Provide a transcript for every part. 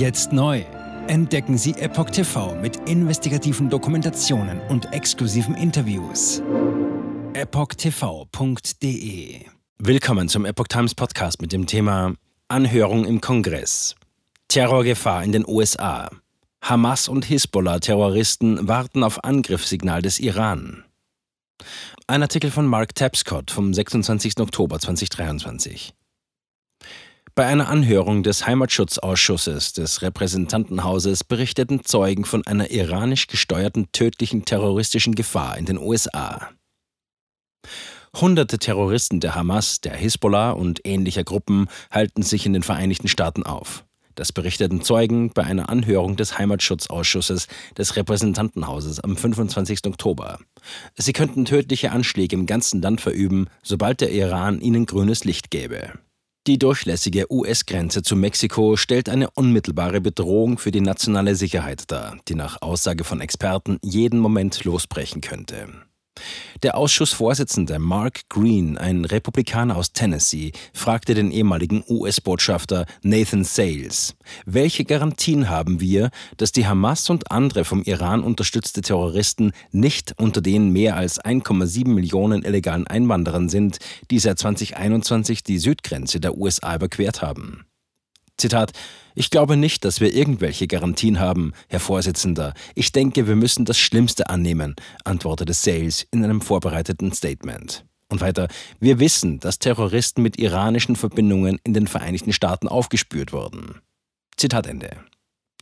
Jetzt neu. Entdecken Sie Epoch TV mit investigativen Dokumentationen und exklusiven Interviews. EpochTV.de Willkommen zum Epoch Times Podcast mit dem Thema Anhörung im Kongress. Terrorgefahr in den USA. Hamas und Hisbollah-Terroristen warten auf Angriffssignal des Iran. Ein Artikel von Mark Tapscott vom 26. Oktober 2023. Bei einer Anhörung des Heimatschutzausschusses des Repräsentantenhauses berichteten Zeugen von einer iranisch gesteuerten tödlichen terroristischen Gefahr in den USA. Hunderte Terroristen der Hamas, der Hisbollah und ähnlicher Gruppen halten sich in den Vereinigten Staaten auf. Das berichteten Zeugen bei einer Anhörung des Heimatschutzausschusses des Repräsentantenhauses am 25. Oktober. Sie könnten tödliche Anschläge im ganzen Land verüben, sobald der Iran ihnen grünes Licht gäbe. Die durchlässige US-Grenze zu Mexiko stellt eine unmittelbare Bedrohung für die nationale Sicherheit dar, die nach Aussage von Experten jeden Moment losbrechen könnte. Der Ausschussvorsitzende Mark Green, ein Republikaner aus Tennessee, fragte den ehemaligen US-Botschafter Nathan Sales, welche Garantien haben wir, dass die Hamas und andere vom Iran unterstützte Terroristen nicht unter den mehr als 1,7 Millionen illegalen Einwanderern sind, die seit 2021 die Südgrenze der USA überquert haben? Zitat, ich glaube nicht, dass wir irgendwelche Garantien haben, Herr Vorsitzender. Ich denke, wir müssen das Schlimmste annehmen, antwortete Sales in einem vorbereiteten Statement. Und weiter, wir wissen, dass Terroristen mit iranischen Verbindungen in den Vereinigten Staaten aufgespürt wurden. Zitat Ende.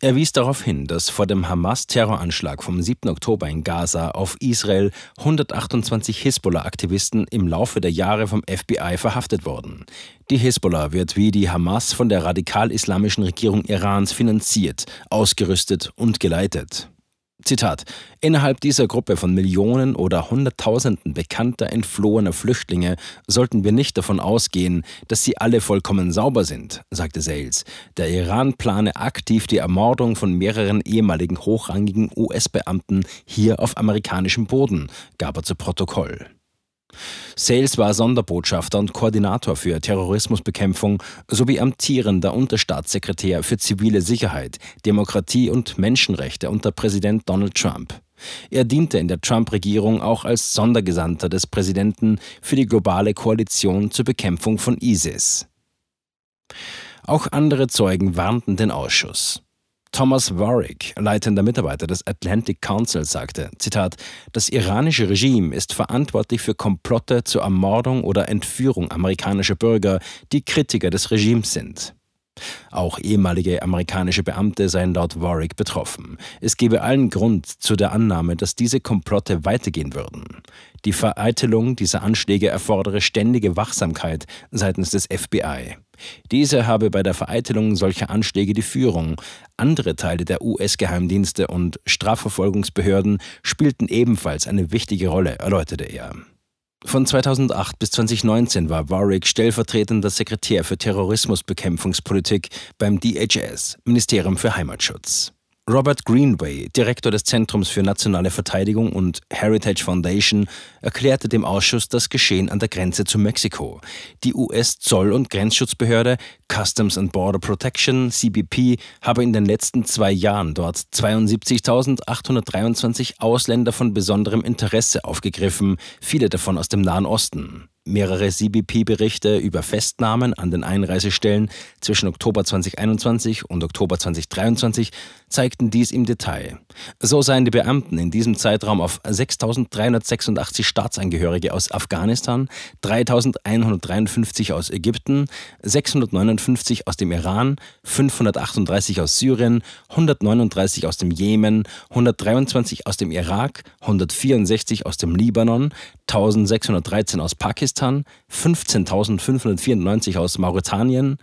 Er wies darauf hin, dass vor dem Hamas-Terroranschlag vom 7. Oktober in Gaza auf Israel 128 Hisbollah-Aktivisten im Laufe der Jahre vom FBI verhaftet wurden. Die Hisbollah wird wie die Hamas von der radikal-islamischen Regierung Irans finanziert, ausgerüstet und geleitet. Zitat: Innerhalb dieser Gruppe von Millionen oder Hunderttausenden bekannter entflohener Flüchtlinge sollten wir nicht davon ausgehen, dass sie alle vollkommen sauber sind, sagte Sales. Der Iran plane aktiv die Ermordung von mehreren ehemaligen hochrangigen US-Beamten hier auf amerikanischem Boden, gab er zu Protokoll. Sales war Sonderbotschafter und Koordinator für Terrorismusbekämpfung sowie amtierender Unterstaatssekretär für zivile Sicherheit, Demokratie und Menschenrechte unter Präsident Donald Trump. Er diente in der Trump-Regierung auch als Sondergesandter des Präsidenten für die globale Koalition zur Bekämpfung von ISIS. Auch andere Zeugen warnten den Ausschuss. Thomas Warwick, leitender Mitarbeiter des Atlantic Council, sagte, Zitat, das iranische Regime ist verantwortlich für Komplotte zur Ermordung oder Entführung amerikanischer Bürger, die Kritiker des Regimes sind. Auch ehemalige amerikanische Beamte seien laut Warwick betroffen. Es gebe allen Grund zu der Annahme, dass diese Komplotte weitergehen würden. Die Vereitelung dieser Anschläge erfordere ständige Wachsamkeit seitens des FBI. Diese habe bei der Vereitelung solcher Anschläge die Führung. Andere Teile der US-Geheimdienste und Strafverfolgungsbehörden spielten ebenfalls eine wichtige Rolle, erläuterte er. Von 2008 bis 2019 war Warwick stellvertretender Sekretär für Terrorismusbekämpfungspolitik beim DHS, Ministerium für Heimatschutz. Robert Greenway, Direktor des Zentrums für nationale Verteidigung und Heritage Foundation, erklärte dem Ausschuss das Geschehen an der Grenze zu Mexiko. Die US-Zoll- und Grenzschutzbehörde Customs and Border Protection, CBP, habe in den letzten zwei Jahren dort 72.823 Ausländer von besonderem Interesse aufgegriffen, viele davon aus dem Nahen Osten. Mehrere CBP-Berichte über Festnahmen an den Einreisestellen zwischen Oktober 2021 und Oktober 2023 zeigten dies im Detail. So seien die Beamten in diesem Zeitraum auf 6.386 Staatsangehörige aus Afghanistan, 3.153 aus Ägypten, 659 aus dem Iran, 538 aus Syrien, 139 aus dem Jemen, 123 aus dem Irak, 164 aus dem Libanon, 1613 aus Pakistan, 15.594 aus Mauretanien,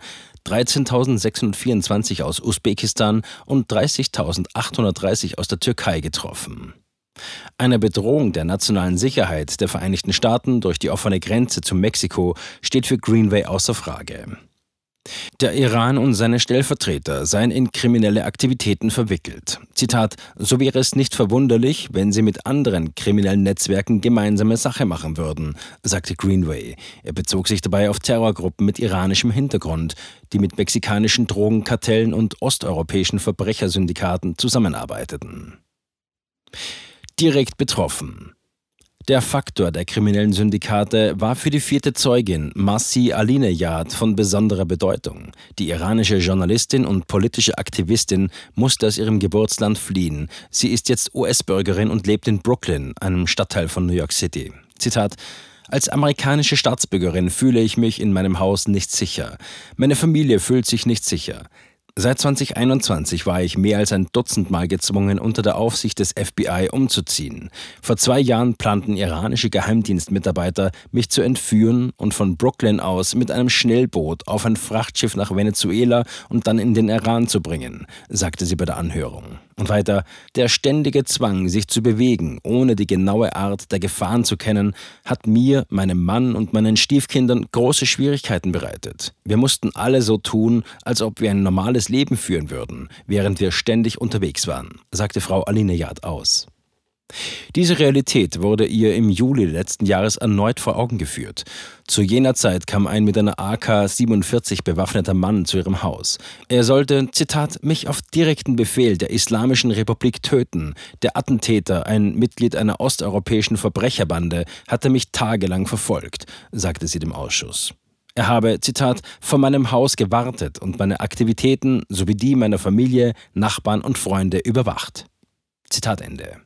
13.624 aus Usbekistan und 30.830 aus der Türkei getroffen. Eine Bedrohung der nationalen Sicherheit der Vereinigten Staaten durch die offene Grenze zu Mexiko steht für Greenway außer Frage. Der Iran und seine Stellvertreter seien in kriminelle Aktivitäten verwickelt. Zitat: So wäre es nicht verwunderlich, wenn sie mit anderen kriminellen Netzwerken gemeinsame Sache machen würden, sagte Greenway. Er bezog sich dabei auf Terrorgruppen mit iranischem Hintergrund, die mit mexikanischen Drogenkartellen und osteuropäischen Verbrechersyndikaten zusammenarbeiteten. Direkt betroffen. Der Faktor der kriminellen Syndikate war für die vierte Zeugin Massi Alinejad von besonderer Bedeutung. Die iranische Journalistin und politische Aktivistin musste aus ihrem Geburtsland fliehen. Sie ist jetzt US-Bürgerin und lebt in Brooklyn, einem Stadtteil von New York City. Zitat als amerikanische Staatsbürgerin fühle ich mich in meinem Haus nicht sicher. Meine Familie fühlt sich nicht sicher. Seit 2021 war ich mehr als ein Dutzend Mal gezwungen, unter der Aufsicht des FBI umzuziehen. Vor zwei Jahren planten iranische Geheimdienstmitarbeiter, mich zu entführen und von Brooklyn aus mit einem Schnellboot auf ein Frachtschiff nach Venezuela und dann in den Iran zu bringen, sagte sie bei der Anhörung. Und weiter, der ständige Zwang, sich zu bewegen, ohne die genaue Art der Gefahren zu kennen, hat mir, meinem Mann und meinen Stiefkindern große Schwierigkeiten bereitet. Wir mussten alle so tun, als ob wir ein normales Leben führen würden, während wir ständig unterwegs waren, sagte Frau Alinejad aus. Diese Realität wurde ihr im Juli letzten Jahres erneut vor Augen geführt. Zu jener Zeit kam ein mit einer AK-47 bewaffneter Mann zu ihrem Haus. Er sollte, Zitat, mich auf direkten Befehl der Islamischen Republik töten. Der Attentäter, ein Mitglied einer osteuropäischen Verbrecherbande, hatte mich tagelang verfolgt, sagte sie dem Ausschuss. Er habe, Zitat, vor meinem Haus gewartet und meine Aktivitäten sowie die meiner Familie, Nachbarn und Freunde überwacht. Zitat Ende.